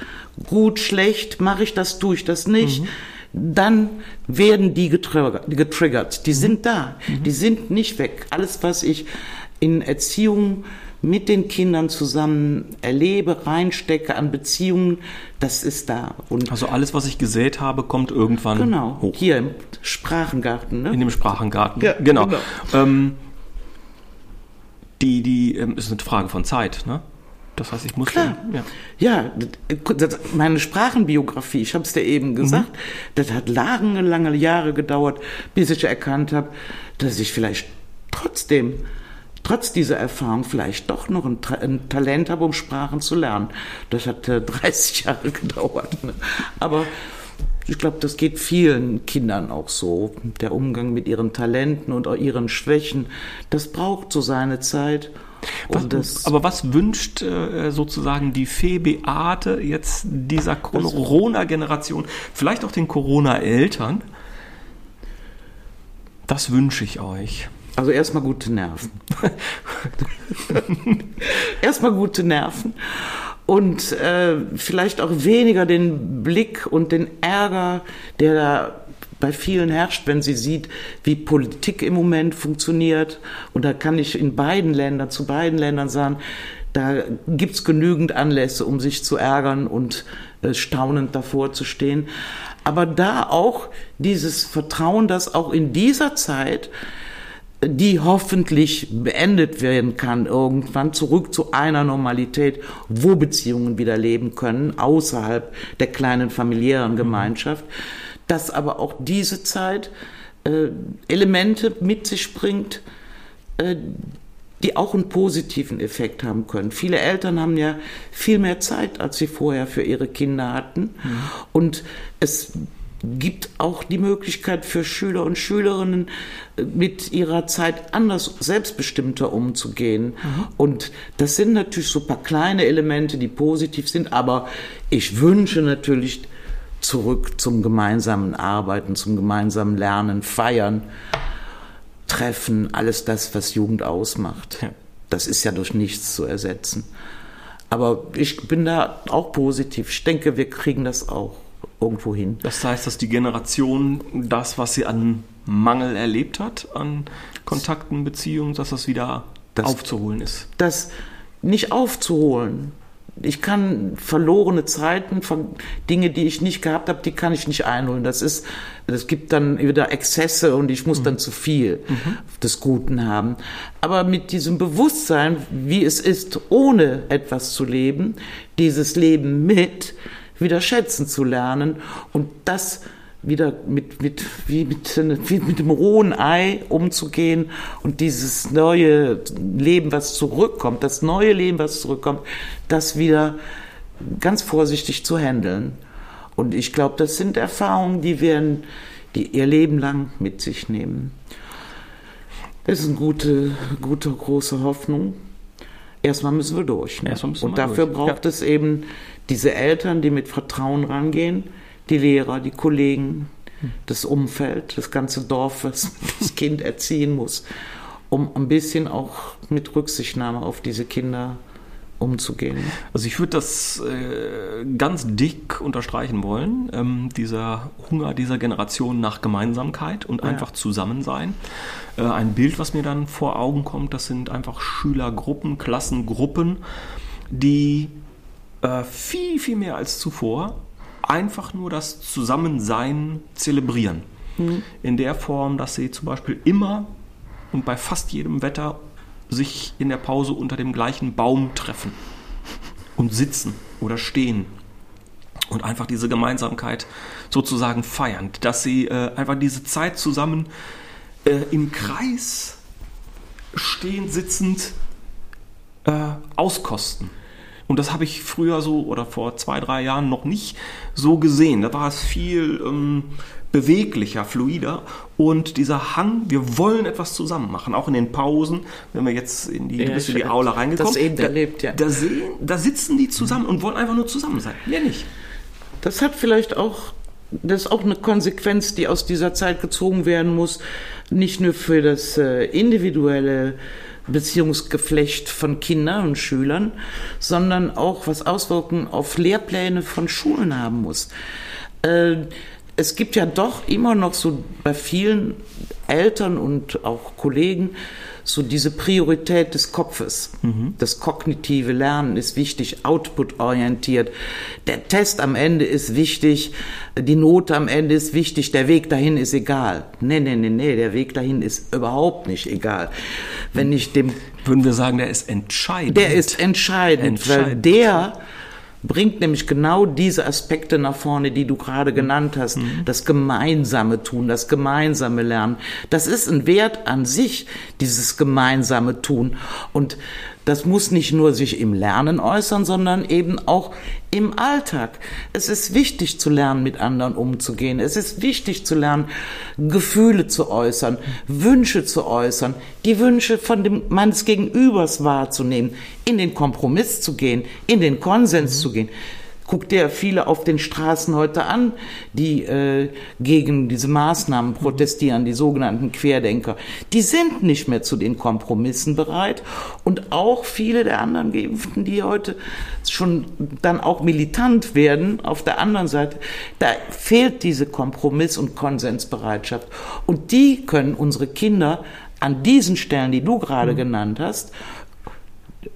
gut, schlecht, mache ich das, tue ich das nicht, mhm. dann werden die getriggert. Die mhm. sind da. Die sind nicht weg. Alles, was ich in Erziehung mit den Kindern zusammen erlebe, reinstecke an Beziehungen, das ist da. Und also alles, was ich gesät habe, kommt irgendwann genau, hoch. Hier im Sprachengarten. Ne? In dem Sprachengarten. Ja, genau. genau. Ähm, die, die ähm, ist eine Frage von Zeit, ne? Das heißt, ich muss Klar. Dann, ja, ja das, meine Sprachenbiografie, ich habe es dir eben gesagt, mhm. das hat lange, lange Jahre gedauert, bis ich erkannt habe, dass ich vielleicht trotzdem trotz dieser Erfahrung vielleicht doch noch ein, ein Talent habe, um Sprachen zu lernen. Das hat äh, *laughs* 30 Jahre gedauert. Ne? Aber ich glaube, das geht vielen Kindern auch so. Der Umgang mit ihren Talenten und auch ihren Schwächen, das braucht so seine Zeit. Was, aber was wünscht äh, sozusagen die Fee Beate jetzt dieser Corona-Generation, vielleicht auch den Corona-Eltern? Das wünsche ich euch. Also erstmal gute Nerven. *laughs* erstmal gute Nerven und äh, vielleicht auch weniger den Blick und den Ärger, der da bei vielen herrscht, wenn sie sieht, wie Politik im Moment funktioniert. Und da kann ich in beiden Ländern, zu beiden Ländern sagen, da gibt's genügend Anlässe, um sich zu ärgern und äh, staunend davor zu stehen. Aber da auch dieses Vertrauen, dass auch in dieser Zeit die hoffentlich beendet werden kann, irgendwann zurück zu einer Normalität, wo Beziehungen wieder leben können, außerhalb der kleinen familiären Gemeinschaft, dass aber auch diese Zeit äh, Elemente mit sich bringt, äh, die auch einen positiven Effekt haben können. Viele Eltern haben ja viel mehr Zeit, als sie vorher für ihre Kinder hatten. Mhm. Und es gibt auch die Möglichkeit für Schüler und Schülerinnen äh, mit ihrer Zeit anders selbstbestimmter umzugehen. Mhm. Und das sind natürlich so ein paar kleine Elemente, die positiv sind, aber ich wünsche natürlich zurück zum gemeinsamen Arbeiten, zum gemeinsamen Lernen, Feiern, Treffen, alles das, was Jugend ausmacht. Ja. Das ist ja durch nichts zu ersetzen. Aber ich bin da auch positiv. Ich denke, wir kriegen das auch irgendwo hin. Das heißt, dass die Generation das, was sie an Mangel erlebt hat, an Kontakten, Beziehungen, dass das wieder das, aufzuholen ist. Das nicht aufzuholen. Ich kann verlorene Zeiten von Dinge, die ich nicht gehabt habe, die kann ich nicht einholen. Das ist, es gibt dann wieder Exzesse und ich muss mhm. dann zu viel mhm. des Guten haben. Aber mit diesem Bewusstsein, wie es ist, ohne etwas zu leben, dieses Leben mit, wieder schätzen zu lernen und das wieder mit, mit, wie mit, wie mit dem rohen Ei umzugehen und dieses neue Leben, was zurückkommt, das neue Leben, was zurückkommt, das wieder ganz vorsichtig zu handeln. Und ich glaube, das sind Erfahrungen, die werden, die ihr Leben lang mit sich nehmen. Das ist eine gute, gute, große Hoffnung. Erstmal müssen wir durch. Ne? Müssen und dafür durch. braucht ja. es eben diese Eltern, die mit Vertrauen rangehen, die Lehrer, die Kollegen, das Umfeld, das ganze Dorf, was *laughs* das Kind erziehen muss, um ein bisschen auch mit Rücksichtnahme auf diese Kinder umzugehen. Also ich würde das äh, ganz dick unterstreichen wollen, ähm, dieser Hunger dieser Generation nach Gemeinsamkeit und ja. einfach Zusammensein. Äh, ein Bild, was mir dann vor Augen kommt, das sind einfach Schülergruppen, Klassengruppen, die äh, viel, viel mehr als zuvor einfach nur das Zusammensein zelebrieren. Mhm. In der Form, dass sie zum Beispiel immer und bei fast jedem Wetter sich in der Pause unter dem gleichen Baum treffen und sitzen oder stehen und einfach diese Gemeinsamkeit sozusagen feiern, dass sie äh, einfach diese Zeit zusammen äh, im Kreis stehend, sitzend äh, auskosten. Und das habe ich früher so oder vor zwei, drei Jahren noch nicht so gesehen. Da war es viel ähm, beweglicher, fluider. Und dieser Hang, wir wollen etwas zusammen machen, auch in den Pausen, wenn wir jetzt in die, ja, in die Aula reingekommen das eben da, erlebt, ja. Da, sehen, da sitzen die zusammen und wollen einfach nur zusammen sein. Mehr nicht. Das hat vielleicht auch das ist auch eine Konsequenz, die aus dieser Zeit gezogen werden muss, nicht nur für das äh, individuelle Beziehungsgeflecht von Kindern und Schülern, sondern auch was Auswirkungen auf Lehrpläne von Schulen haben muss. Äh, es gibt ja doch immer noch so bei vielen Eltern und auch Kollegen so diese Priorität des Kopfes. Mhm. Das kognitive Lernen ist wichtig, output-orientiert. Der Test am Ende ist wichtig, die Note am Ende ist wichtig, der Weg dahin ist egal. Nee, nee, nee, nee, der Weg dahin ist überhaupt nicht egal. Wenn ich dem... Würden wir sagen, der ist entscheidend. Der ist entscheidend, entscheidend. weil der bringt nämlich genau diese Aspekte nach vorne, die du gerade genannt hast. Mhm. Das gemeinsame Tun, das gemeinsame Lernen. Das ist ein Wert an sich, dieses gemeinsame Tun. Und das muss nicht nur sich im Lernen äußern, sondern eben auch im Alltag. Es ist wichtig zu lernen, mit anderen umzugehen. Es ist wichtig zu lernen, Gefühle zu äußern, Wünsche zu äußern, die Wünsche von dem meines Gegenübers wahrzunehmen, in den Kompromiss zu gehen, in den Konsens mhm. zu gehen. Guck dir viele auf den Straßen heute an, die äh, gegen diese Maßnahmen protestieren, die sogenannten Querdenker. Die sind nicht mehr zu den Kompromissen bereit. Und auch viele der anderen Geimpften, die heute schon dann auch militant werden, auf der anderen Seite, da fehlt diese Kompromiss- und Konsensbereitschaft. Und die können unsere Kinder an diesen Stellen, die du gerade mhm. genannt hast,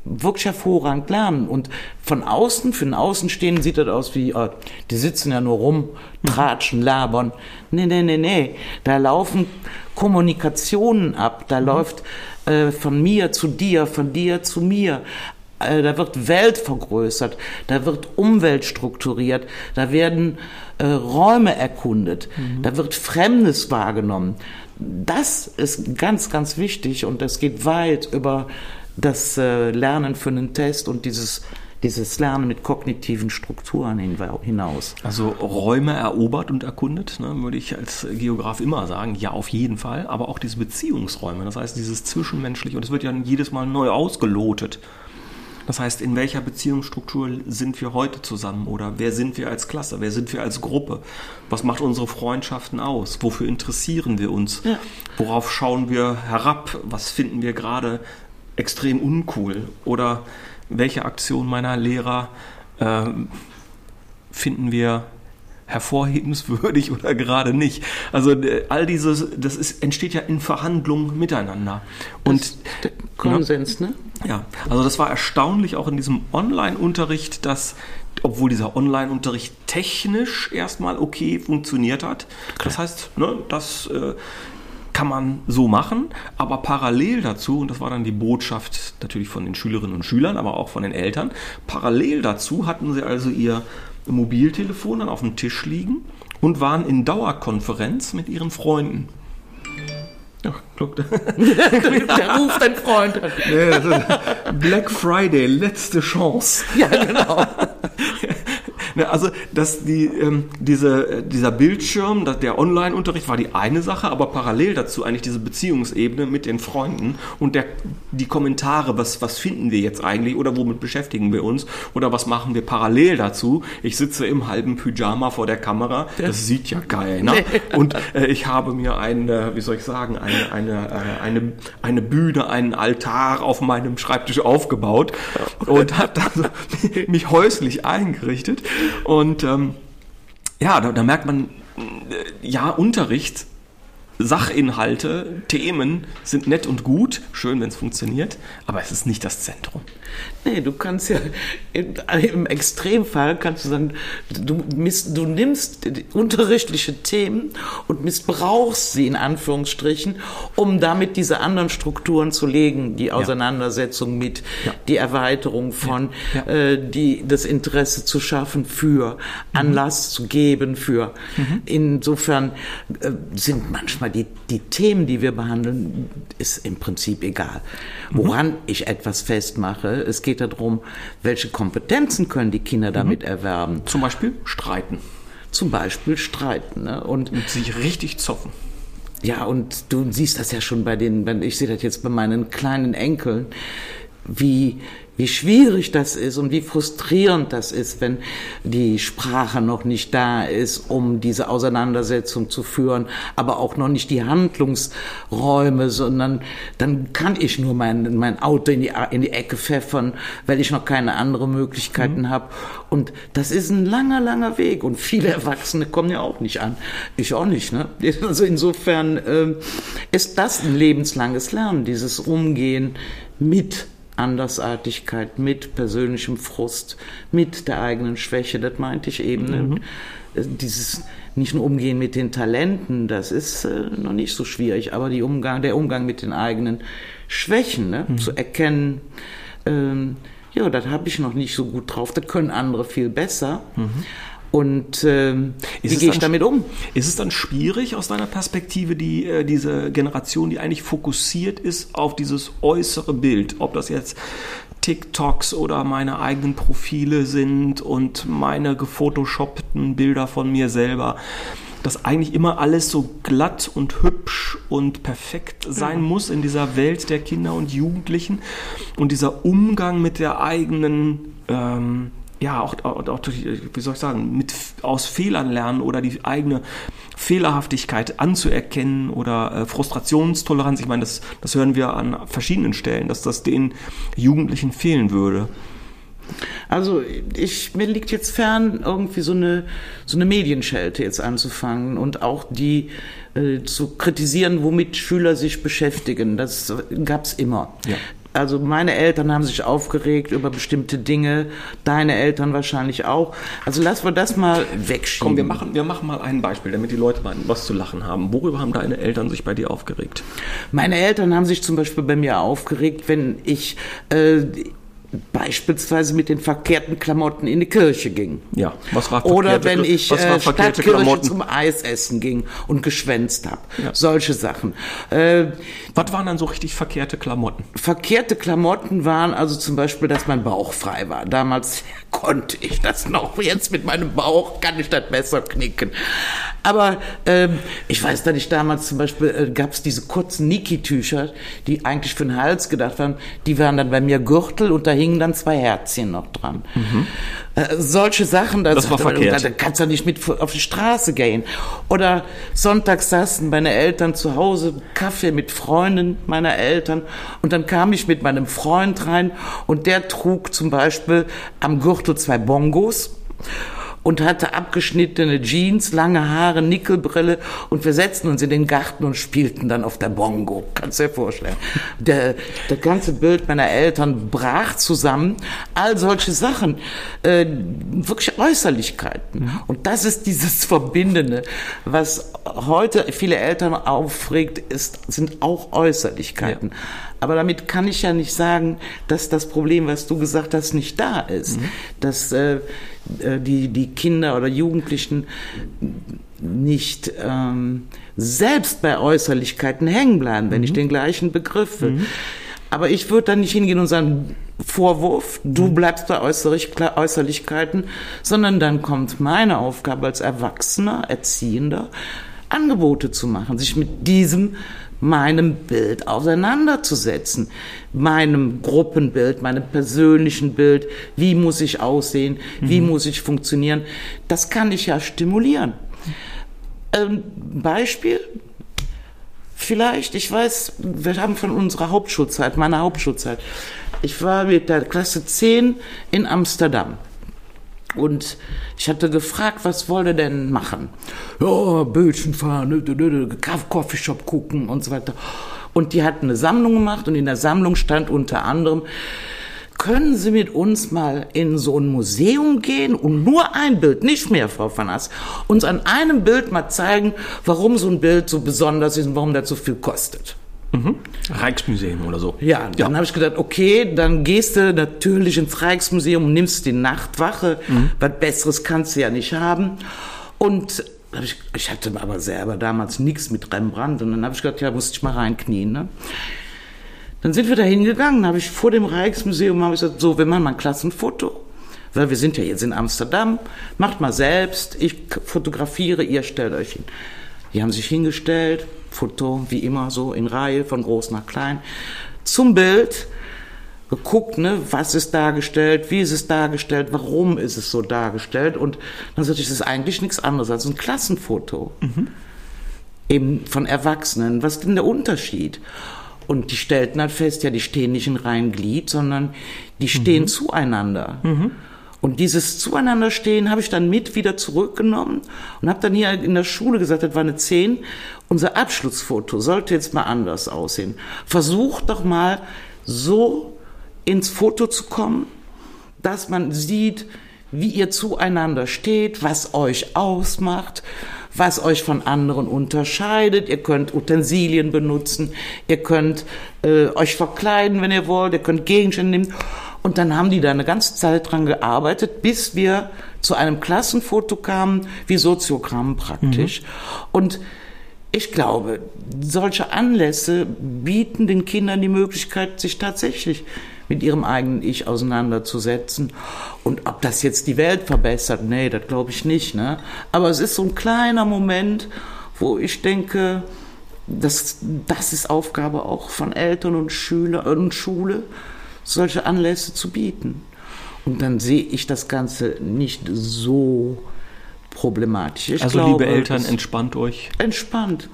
wirklich hervorragend lernen. Und von außen, für den Außenstehenden sieht das aus wie, oh, die sitzen ja nur rum, tratschen, labern. Nee, nee, nee, nee. Da laufen Kommunikationen ab. Da mhm. läuft äh, von mir zu dir, von dir zu mir. Äh, da wird Welt vergrößert. Da wird Umwelt strukturiert. Da werden äh, Räume erkundet. Mhm. Da wird Fremdes wahrgenommen. Das ist ganz, ganz wichtig und das geht weit über das äh, Lernen für einen Test und dieses dieses Lernen mit kognitiven Strukturen hinaus. Also Räume erobert und erkundet, ne, würde ich als Geograf immer sagen, ja, auf jeden Fall, aber auch diese Beziehungsräume, das heißt dieses Zwischenmenschliche, und es wird ja jedes Mal neu ausgelotet. Das heißt, in welcher Beziehungsstruktur sind wir heute zusammen? Oder wer sind wir als Klasse, wer sind wir als Gruppe, was macht unsere Freundschaften aus, wofür interessieren wir uns, ja. worauf schauen wir herab, was finden wir gerade extrem uncool oder welche Aktion meiner Lehrer äh, finden wir hervorhebenswürdig *laughs* oder gerade nicht. Also äh, all dieses, das ist, entsteht ja in Verhandlungen miteinander. Und Konsens, ne? Ja, also das war erstaunlich auch in diesem Online-Unterricht, dass obwohl dieser Online-Unterricht technisch erstmal okay funktioniert hat. Das heißt, ne, das äh, kann man so machen, aber parallel dazu, und das war dann die Botschaft natürlich von den Schülerinnen und Schülern, aber auch von den Eltern, parallel dazu hatten sie also ihr Mobiltelefon dann auf dem Tisch liegen und waren in Dauerkonferenz mit ihren Freunden. Ach, guck, da ruft ein Freund an. Black Friday, letzte Chance. Ja, genau. *laughs* Ne, also, dass die, ähm, diese, dieser Bildschirm, der Online-Unterricht war die eine Sache, aber parallel dazu eigentlich diese Beziehungsebene mit den Freunden und der, die Kommentare, was, was finden wir jetzt eigentlich oder womit beschäftigen wir uns oder was machen wir parallel dazu. Ich sitze im halben Pyjama vor der Kamera, das sieht ja geil, ne? *laughs* Und äh, ich habe mir eine, wie soll ich sagen, eine, eine, äh, eine, eine Bühne, einen Altar auf meinem Schreibtisch aufgebaut und habe dann *laughs* mich häuslich eingerichtet und ähm, ja, da, da merkt man, äh, ja, Unterricht Sachinhalte, Themen sind nett und gut, schön, wenn es funktioniert, aber es ist nicht das Zentrum. Nee, du kannst ja im Extremfall kannst du sagen, du, miss, du nimmst unterrichtliche Themen und missbrauchst sie in Anführungsstrichen, um damit diese anderen Strukturen zu legen, die Auseinandersetzung mit, ja. die Erweiterung von, ja. Ja. Äh, die, das Interesse zu schaffen für, Anlass mhm. zu geben für. Mhm. Insofern äh, sind manchmal die, die Themen, die wir behandeln, ist im Prinzip egal. Woran mhm. ich etwas festmache, es geht darum, welche Kompetenzen können die Kinder mhm. damit erwerben. Zum Beispiel streiten. Zum Beispiel streiten. Ne? Und, und sich richtig zoffen. Ja, und du siehst das ja schon bei den, ich sehe das jetzt bei meinen kleinen Enkeln, wie wie schwierig das ist und wie frustrierend das ist, wenn die Sprache noch nicht da ist, um diese Auseinandersetzung zu führen, aber auch noch nicht die Handlungsräume, sondern dann kann ich nur mein, mein Auto in die, in die Ecke pfeffern, weil ich noch keine anderen Möglichkeiten mhm. habe. Und das ist ein langer, langer Weg und viele Erwachsene kommen ja auch nicht an. Ich auch nicht. Ne? *laughs* Also insofern äh, ist das ein lebenslanges Lernen, dieses Umgehen mit Andersartigkeit, mit persönlichem Frust, mit der eigenen Schwäche, das meinte ich eben. Ne? Mhm. Dieses nicht nur Umgehen mit den Talenten, das ist äh, noch nicht so schwierig, aber Umgang, der Umgang mit den eigenen Schwächen, ne? Mhm. zu erkennen, ähm, ja, das habe ich noch nicht so gut drauf, das können andere viel besser. Mhm. Und äh, wie gehe ich damit um? Ist es dann schwierig aus deiner Perspektive, die, äh, diese Generation, die eigentlich fokussiert ist auf dieses äußere Bild, ob das jetzt TikToks oder meine eigenen Profile sind und meine gefotoshoppten Bilder von mir selber, dass eigentlich immer alles so glatt und hübsch und perfekt sein ja. muss in dieser Welt der Kinder und Jugendlichen und dieser Umgang mit der eigenen ähm, ja, auch, auch, auch wie soll ich sagen, mit, aus Fehlern lernen oder die eigene Fehlerhaftigkeit anzuerkennen oder äh, Frustrationstoleranz. Ich meine, das, das hören wir an verschiedenen Stellen, dass das den Jugendlichen fehlen würde. Also ich, mir liegt jetzt fern, irgendwie so eine, so eine Medienschelte jetzt anzufangen und auch die äh, zu kritisieren, womit Schüler sich beschäftigen. Das gab's immer. Ja. Also meine Eltern haben sich aufgeregt über bestimmte Dinge, deine Eltern wahrscheinlich auch. Also lass wir das mal wegschieben. Komm, wir machen, wir machen mal ein Beispiel, damit die Leute mal was zu lachen haben. Worüber haben deine Eltern sich bei dir aufgeregt? Meine Eltern haben sich zum Beispiel bei mir aufgeregt, wenn ich äh, beispielsweise mit den verkehrten Klamotten in die Kirche ging. Ja, was war Oder wenn ich äh, Stadtkirche Klamotten? zum Eisessen ging und geschwänzt habe. Ja. Solche Sachen. Äh, was waren dann so richtig verkehrte Klamotten? Verkehrte Klamotten waren also zum Beispiel, dass mein Bauch frei war. Damals *laughs* konnte ich das noch. Jetzt mit meinem Bauch kann ich das besser knicken. Aber ähm, ich weiß, dass ich damals zum Beispiel äh, gab es diese kurzen Niki-Tücher, die eigentlich für den Hals gedacht waren. Die waren dann bei mir Gürtel und da hingen dann zwei Herzchen noch dran. Mhm. Äh, solche Sachen, das, das war verkehrt. Da, da kannst du nicht mit auf die Straße gehen. Oder sonntags saßen meine Eltern zu Hause, Kaffee mit Freunden meiner Eltern und dann kam ich mit meinem Freund rein und der trug zum Beispiel am Gürtel zwei Bongos und hatte abgeschnittene Jeans, lange Haare, Nickelbrille und wir setzten uns in den Garten und spielten dann auf der Bongo. Kannst du dir vorstellen. Der, der ganze Bild meiner Eltern brach zusammen. All solche Sachen, äh, wirklich Äußerlichkeiten. Mhm. Und das ist dieses Verbindende, was heute viele Eltern aufregt, ist, sind auch Äußerlichkeiten. Ja. Aber damit kann ich ja nicht sagen, dass das Problem, was du gesagt hast, nicht da ist. Mhm. Dass äh, äh, die, die Kinder oder Jugendlichen nicht ähm, selbst bei Äußerlichkeiten hängen bleiben, wenn mhm. ich den gleichen Begriff will. Mhm. Aber ich würde dann nicht hingehen und sagen, Vorwurf, du mhm. bleibst bei Äußerlichkeiten, sondern dann kommt meine Aufgabe als Erwachsener, Erziehender, Angebote zu machen, sich mit diesem meinem Bild auseinanderzusetzen, meinem Gruppenbild, meinem persönlichen Bild, wie muss ich aussehen, wie mhm. muss ich funktionieren, das kann ich ja stimulieren. Ähm, Beispiel, vielleicht, ich weiß, wir haben von unserer Hauptschulzeit, meiner Hauptschulzeit, ich war mit der Klasse 10 in Amsterdam. Und ich hatte gefragt, was wollt ihr denn machen? Ja, Bötchen fahren, Coffeeshop gucken und so weiter. Und die hatten eine Sammlung gemacht und in der Sammlung stand unter anderem, können Sie mit uns mal in so ein Museum gehen und nur ein Bild, nicht mehr, Frau van Ass, uns an einem Bild mal zeigen, warum so ein Bild so besonders ist und warum das so viel kostet. Mhm. Rijksmuseum oder so. Ja, dann ja. habe ich gedacht, okay, dann gehst du natürlich ins Rijksmuseum und nimmst die Nachtwache. Mhm. Was Besseres kannst du ja nicht haben. Und ich, ich hatte aber selber damals nichts mit Rembrandt. Und dann habe ich gedacht, ja, musste ich mal reinknien. Ne? Dann sind wir da hingegangen, habe ich vor dem Rijksmuseum habe ich gesagt, so, wir machen mal ein Klassenfoto. Weil wir sind ja jetzt in Amsterdam, macht mal selbst, ich fotografiere, ihr stellt euch hin. Die haben sich hingestellt, Foto wie immer so in Reihe von groß nach klein, zum Bild. geguckt, ne, was ist dargestellt, wie ist es dargestellt, warum ist es so dargestellt. Und dann sagte ich, das ist eigentlich nichts anderes als ein Klassenfoto. Mhm. Eben von Erwachsenen. Was ist denn der Unterschied? Und die stellten halt fest, ja, die stehen nicht in reinem Glied, sondern die stehen mhm. zueinander. Mhm. Und dieses Zueinanderstehen habe ich dann mit wieder zurückgenommen und habe dann hier in der Schule gesagt, das war eine 10, unser Abschlussfoto sollte jetzt mal anders aussehen. Versucht doch mal so ins Foto zu kommen, dass man sieht, wie ihr zueinander steht, was euch ausmacht, was euch von anderen unterscheidet. Ihr könnt Utensilien benutzen, ihr könnt äh, euch verkleiden, wenn ihr wollt, ihr könnt Gegenstände nehmen. Und dann haben die da eine ganze Zeit dran gearbeitet, bis wir zu einem Klassenfoto kamen, wie Soziogramm praktisch. Mhm. Und ich glaube, solche Anlässe bieten den Kindern die Möglichkeit, sich tatsächlich mit ihrem eigenen Ich auseinanderzusetzen. Und ob das jetzt die Welt verbessert, nee, das glaube ich nicht. Ne? Aber es ist so ein kleiner Moment, wo ich denke, das, das ist Aufgabe auch von Eltern und Schüler und Schule, solche Anlässe zu bieten. Und dann sehe ich das Ganze nicht so problematisch. Ich also glaube, liebe Eltern, entspannt euch. Entspannt.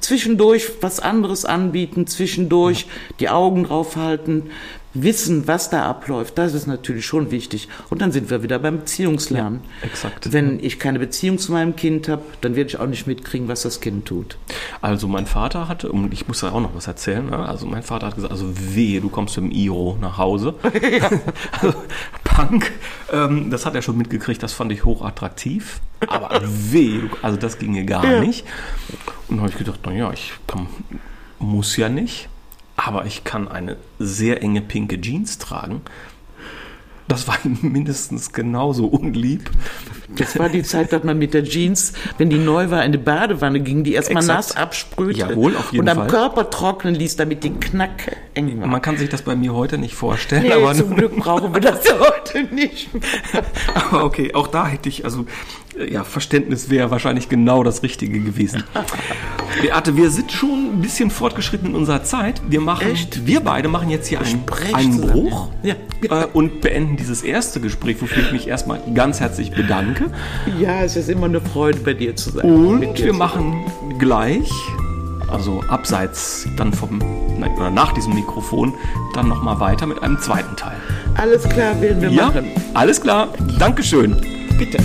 Zwischendurch was anderes anbieten, zwischendurch ja. die Augen draufhalten, wissen, was da abläuft, das ist natürlich schon wichtig. Und dann sind wir wieder beim Beziehungslernen. Ja, exakt. Wenn ich keine Beziehung zu meinem Kind habe, dann werde ich auch nicht mitkriegen, was das Kind tut. Also mein Vater hatte, und ich muss da auch noch was erzählen, ne? also mein Vater hat gesagt, also wehe, du kommst mit dem Iro nach Hause. *laughs* *laughs* also, Punk, ähm, das hat er schon mitgekriegt, das fand ich hochattraktiv. Aber weh, also das ginge gar ja. nicht. Und dann habe ich gedacht, naja, ich kann, muss ja nicht aber ich kann eine sehr enge pinke Jeans tragen. Das war *laughs* mindestens genauso unlieb. Das war die Zeit, dass man mit der Jeans, wenn die neu war, in die Badewanne ging, die erstmal nass absprühte. Jawohl, auf jeden und Fall. Am Körper trocknen ließ, damit die Knack eng war. Man kann sich das bei mir heute nicht vorstellen. Nee, aber zum *laughs* Glück brauchen wir das heute nicht. aber okay, auch da hätte ich, also ja, Verständnis wäre wahrscheinlich genau das Richtige gewesen. Beate, wir sind schon ein bisschen fortgeschritten in unserer Zeit. Wir machen, Echt? wir beide machen jetzt hier einen, einen Bruch ja. äh, und beenden dieses erste Gespräch, wofür ich mich erstmal ganz herzlich bedanke. Ja, es ist immer eine Freude, bei dir zu sein. Und wir machen gleich, also abseits dann vom, oder nach diesem Mikrofon, dann nochmal weiter mit einem zweiten Teil. Alles klar, werden wir ja, machen. Alles klar, Dankeschön. Bitte.